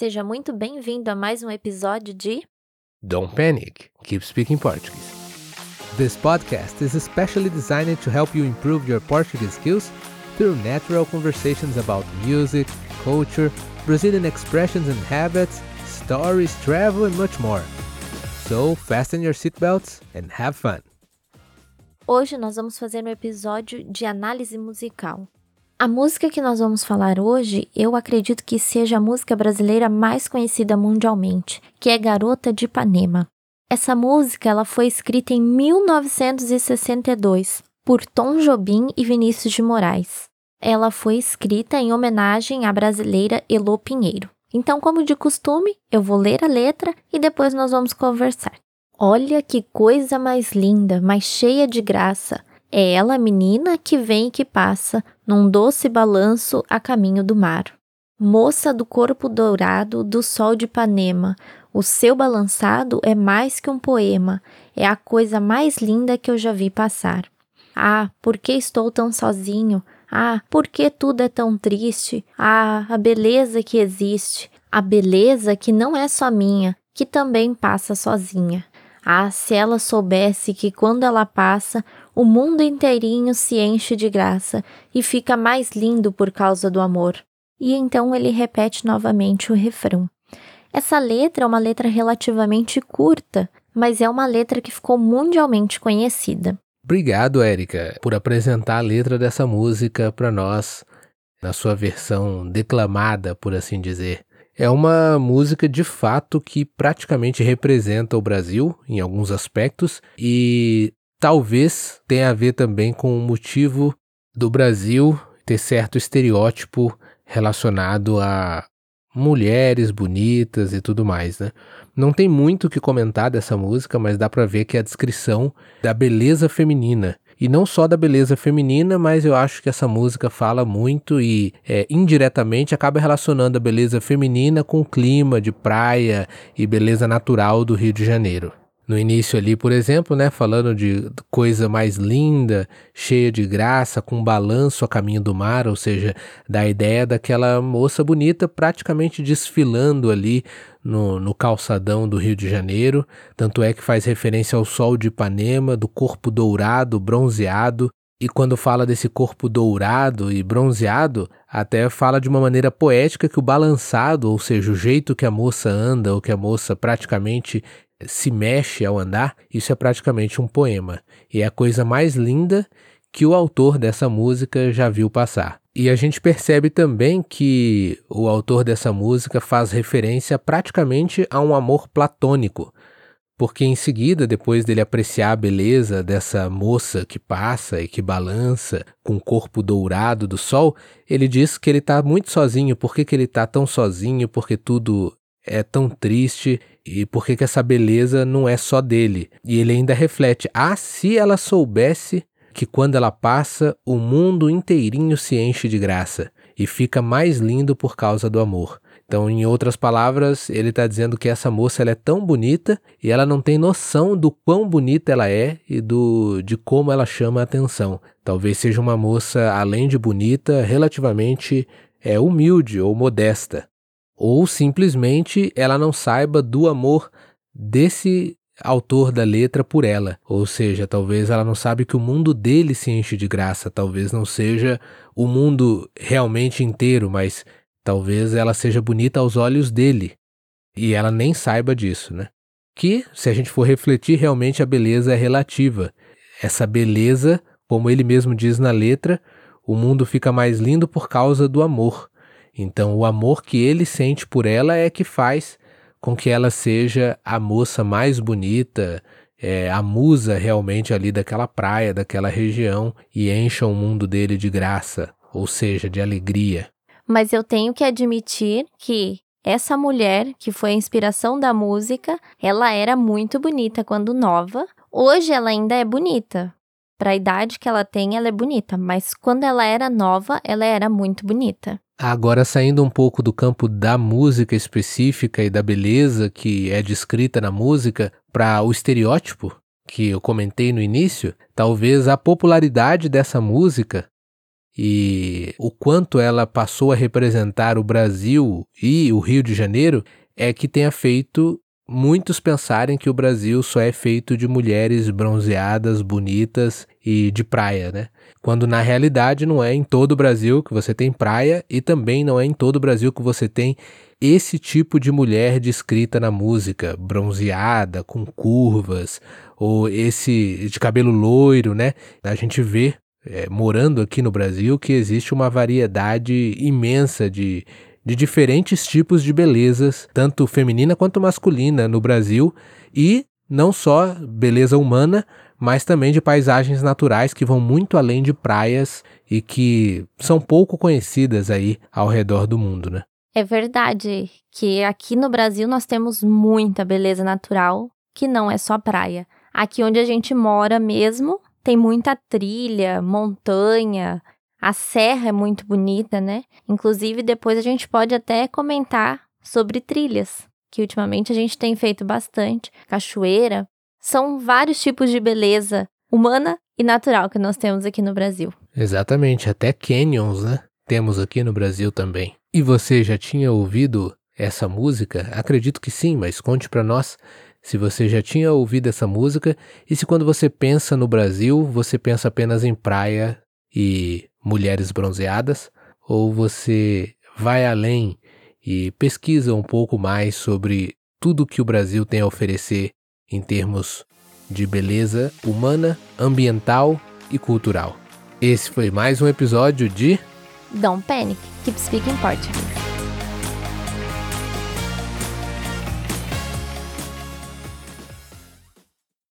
Seja muito bem-vindo a mais um episódio de Don't Panic, Keep Speaking Portuguese. This podcast is especially designed to help you improve your Portuguese skills through natural conversations about music, culture, Brazilian expressions and habits, stories, travel, and much more. So, fasten your seatbelts and have fun. Hoje nós vamos fazer um episódio de análise musical. A música que nós vamos falar hoje, eu acredito que seja a música brasileira mais conhecida mundialmente, que é Garota de Ipanema. Essa música ela foi escrita em 1962 por Tom Jobim e Vinícius de Moraes. Ela foi escrita em homenagem à brasileira Elô Pinheiro. Então, como de costume, eu vou ler a letra e depois nós vamos conversar. Olha que coisa mais linda, mais cheia de graça. É ela, menina, que vem e que passa, num doce balanço a caminho do mar. Moça do corpo dourado do sol de Ipanema, o seu balançado é mais que um poema, é a coisa mais linda que eu já vi passar. Ah, por que estou tão sozinho? Ah, por que tudo é tão triste? Ah, a beleza que existe, a beleza que não é só minha, que também passa sozinha. Ah, se ela soubesse que quando ela passa, o mundo inteirinho se enche de graça e fica mais lindo por causa do amor. E então ele repete novamente o refrão. Essa letra é uma letra relativamente curta, mas é uma letra que ficou mundialmente conhecida. Obrigado, Érica, por apresentar a letra dessa música para nós, na sua versão declamada, por assim dizer. É uma música de fato que praticamente representa o Brasil em alguns aspectos e talvez tenha a ver também com o motivo do Brasil ter certo estereótipo relacionado a mulheres bonitas e tudo mais, né? Não tem muito o que comentar dessa música, mas dá para ver que é a descrição da beleza feminina e não só da beleza feminina, mas eu acho que essa música fala muito e é, indiretamente acaba relacionando a beleza feminina com o clima de praia e beleza natural do Rio de Janeiro. No início ali, por exemplo, né, falando de coisa mais linda, cheia de graça, com balanço a caminho do mar, ou seja, da ideia daquela moça bonita praticamente desfilando ali no, no calçadão do Rio de Janeiro, tanto é que faz referência ao sol de Ipanema, do corpo dourado, bronzeado, e quando fala desse corpo dourado e bronzeado, até fala de uma maneira poética que o balançado, ou seja, o jeito que a moça anda, ou que a moça praticamente se mexe ao andar, isso é praticamente um poema. E é a coisa mais linda que o autor dessa música já viu passar. E a gente percebe também que o autor dessa música faz referência praticamente a um amor platônico, porque em seguida, depois dele apreciar a beleza dessa moça que passa e que balança com o corpo dourado do sol, ele diz que ele está muito sozinho. Por que, que ele está tão sozinho? Porque tudo é tão triste e por que, que essa beleza não é só dele? E ele ainda reflete: ah, se ela soubesse que quando ela passa, o mundo inteirinho se enche de graça e fica mais lindo por causa do amor. Então, em outras palavras, ele está dizendo que essa moça ela é tão bonita e ela não tem noção do quão bonita ela é e do, de como ela chama a atenção. Talvez seja uma moça, além de bonita, relativamente é, humilde ou modesta. Ou simplesmente ela não saiba do amor desse autor da letra por ela. Ou seja, talvez ela não sabe que o mundo dele se enche de graça, talvez não seja o mundo realmente inteiro, mas talvez ela seja bonita aos olhos dele. E ela nem saiba disso, né? Que, se a gente for refletir, realmente a beleza é relativa. Essa beleza, como ele mesmo diz na letra, o mundo fica mais lindo por causa do amor. Então, o amor que ele sente por ela é que faz com que ela seja a moça mais bonita, é, a musa realmente ali daquela praia, daquela região, e encha o mundo dele de graça, ou seja, de alegria. Mas eu tenho que admitir que essa mulher, que foi a inspiração da música, ela era muito bonita quando nova. Hoje ela ainda é bonita. Para a idade que ela tem, ela é bonita, mas quando ela era nova, ela era muito bonita. Agora, saindo um pouco do campo da música específica e da beleza que é descrita na música, para o estereótipo que eu comentei no início, talvez a popularidade dessa música e o quanto ela passou a representar o Brasil e o Rio de Janeiro é que tenha feito muitos pensarem que o Brasil só é feito de mulheres bronzeadas, bonitas e de praia, né? Quando na realidade não é em todo o Brasil que você tem praia e também não é em todo o Brasil que você tem esse tipo de mulher descrita na música, bronzeada, com curvas, ou esse de cabelo loiro, né? A gente vê é, morando aqui no Brasil que existe uma variedade imensa de de diferentes tipos de belezas, tanto feminina quanto masculina, no Brasil, e não só beleza humana, mas também de paisagens naturais que vão muito além de praias e que são pouco conhecidas aí ao redor do mundo, né? É verdade que aqui no Brasil nós temos muita beleza natural, que não é só praia. Aqui onde a gente mora mesmo, tem muita trilha, montanha, a serra é muito bonita, né? Inclusive, depois a gente pode até comentar sobre trilhas, que ultimamente a gente tem feito bastante. Cachoeira. São vários tipos de beleza humana e natural que nós temos aqui no Brasil. Exatamente, até canyons, né? Temos aqui no Brasil também. E você já tinha ouvido essa música? Acredito que sim, mas conte para nós se você já tinha ouvido essa música e se quando você pensa no Brasil, você pensa apenas em praia e mulheres bronzeadas, ou você vai além e pesquisa um pouco mais sobre tudo que o Brasil tem a oferecer em termos de beleza humana, ambiental e cultural. Esse foi mais um episódio de Don't Panic, Keep Speaking Portuguese.